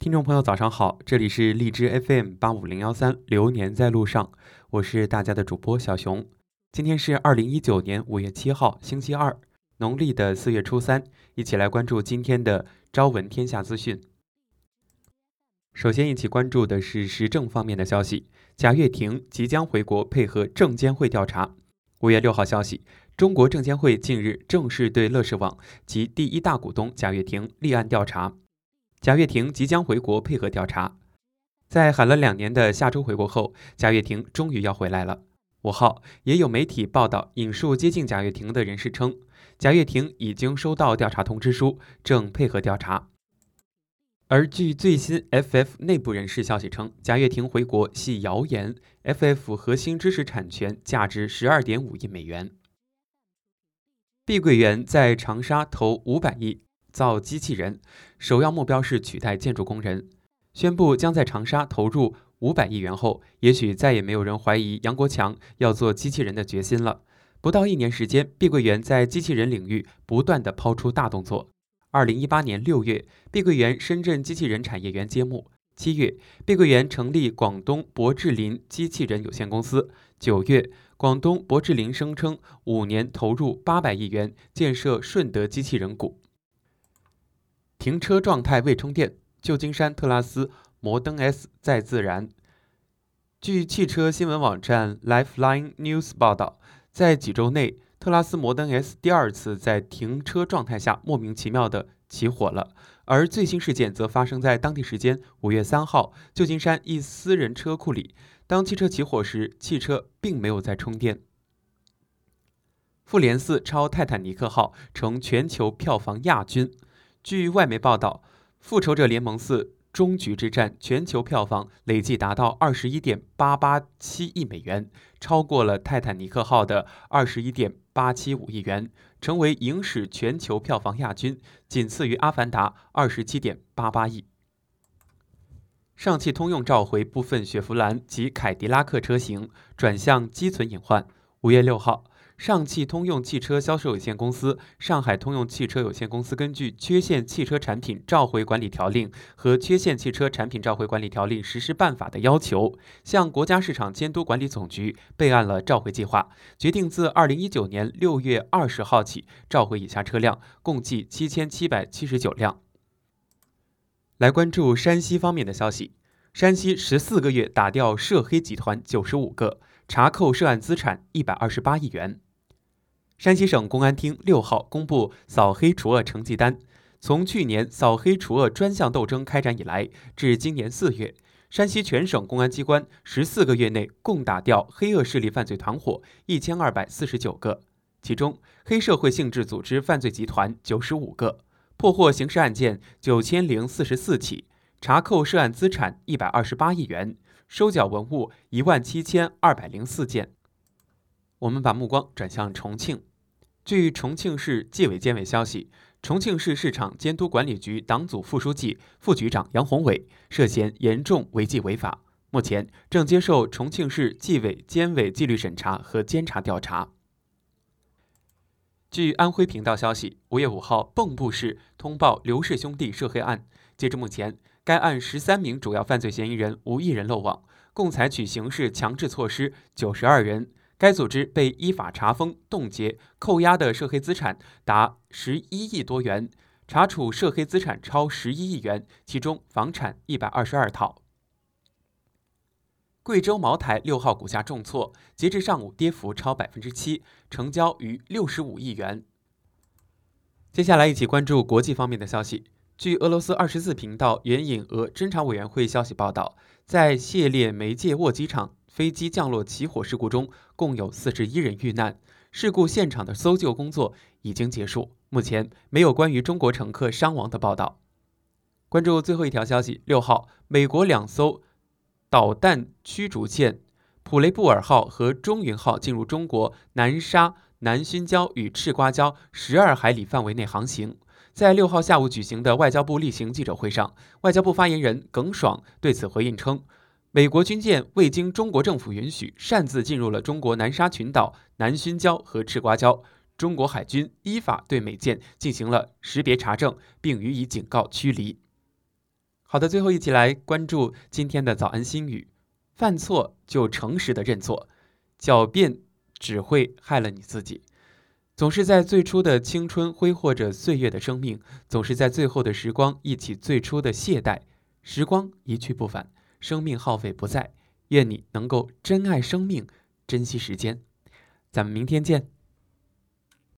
听众朋友，早上好，这里是荔枝 FM 八五零幺三，流年在路上，我是大家的主播小熊。今天是二零一九年五月七号，星期二，农历的四月初三，一起来关注今天的朝闻天下资讯。首先，一起关注的是时政方面的消息，贾跃亭即将回国配合证监会调查。五月六号消息，中国证监会近日正式对乐视网及第一大股东贾跃亭立案调查。贾跃亭即将回国配合调查，在喊了两年的下周回国后，贾跃亭终于要回来了。五号也有媒体报道，引述接近贾跃亭的人士称，贾跃亭已经收到调查通知书，正配合调查。而据最新 FF 内部人士消息称，贾跃亭回国系谣言，FF 核心知识产权价值十二点五亿美元。碧桂园在长沙投五百亿。造机器人，首要目标是取代建筑工人。宣布将在长沙投入五百亿元后，也许再也没有人怀疑杨国强要做机器人的决心了。不到一年时间，碧桂园在机器人领域不断的抛出大动作。二零一八年六月，碧桂园深圳机器人产业园揭幕。七月，碧桂园成立广东博智林机器人有限公司。九月，广东博智林声称五年投入八百亿元建设顺德机器人谷。停车状态未充电，旧金山特拉斯摩登 S 再自燃。据汽车新闻网站 Lifeline News 报道，在几周内，特拉斯摩登 S 第二次在停车状态下莫名其妙的起火了。而最新事件则发生在当地时间五月三号，旧金山一私人车库里。当汽车起火时，汽车并没有在充电。复联四超泰坦尼克号成全球票房亚军。据外媒报道，《复仇者联盟四：终局之战》全球票房累计达到二十一点八八七亿美元，超过了《泰坦尼克号》的二十一点八七五亿元，成为影史全球票房亚军，仅次于《阿凡达》二十七点八八亿。上汽通用召回部分雪佛兰及凯迪拉克车型，转向积存隐患。五月六号。上汽通用汽车销售有限公司、上海通用汽车有限公司根据《缺陷汽车产品召回管理条令》和《缺陷汽车产品召回管理条例实施办法》的要求，向国家市场监督管理总局备案了召回计划，决定自二零一九年六月二十号起召回以下车辆，共计七千七百七十九辆。来关注山西方面的消息，山西十四个月打掉涉黑集团九十五个，查扣涉案资产一百二十八亿元。山西省公安厅六号公布扫黑除恶成绩单，从去年扫黑除恶专项斗争开展以来，至今年四月，山西全省公安机关十四个月内共打掉黑恶势力犯罪团伙一千二百四十九个，其中黑社会性质组织犯罪集团九十五个，破获刑事案件九千零四十四起，查扣涉案资产一百二十八亿元，收缴文物一万七千二百零四件。我们把目光转向重庆。据重庆市纪委监委消息，重庆市市场监督管理局党组副书记、副局长杨宏伟涉嫌严重违纪违法，目前正接受重庆市纪委监委纪律审查和监察调查。据安徽频道消息，五月五号，蚌埠市通报刘氏兄弟涉黑案，截至目前，该案十三名主要犯罪嫌疑人无一人漏网，共采取刑事强制措施九十二人。该组织被依法查封、冻结、扣押的涉黑资产达十一亿多元，查处涉黑资产超十一亿元，其中房产一百二十二套。贵州茅台六号股价重挫，截至上午跌幅超百分之七，成交逾六十五亿元。接下来一起关注国际方面的消息。据俄罗斯二十四频道援引俄侦查委员会消息报道，在谢列梅介沃机场。飞机降落起火事故中，共有四十一人遇难。事故现场的搜救工作已经结束，目前没有关于中国乘客伤亡的报道。关注最后一条消息：六号，美国两艘导弹驱逐舰“普雷布尔号”和“中云号”进入中国南沙、南薰礁与赤瓜礁十二海里范围内航行。在六号下午举行的外交部例行记者会上，外交部发言人耿爽对此回应称。美国军舰未经中国政府允许，擅自进入了中国南沙群岛、南薰礁和赤瓜礁。中国海军依法对美舰进行了识别查证，并予以警告驱离。好的，最后一起来关注今天的早安心语：犯错就诚实的认错，狡辩只会害了你自己。总是在最初的青春挥霍着岁月的生命，总是在最后的时光忆起最初的懈怠。时光一去不返，生命耗费不在。愿你能够珍爱生命，珍惜时间。咱们明天见。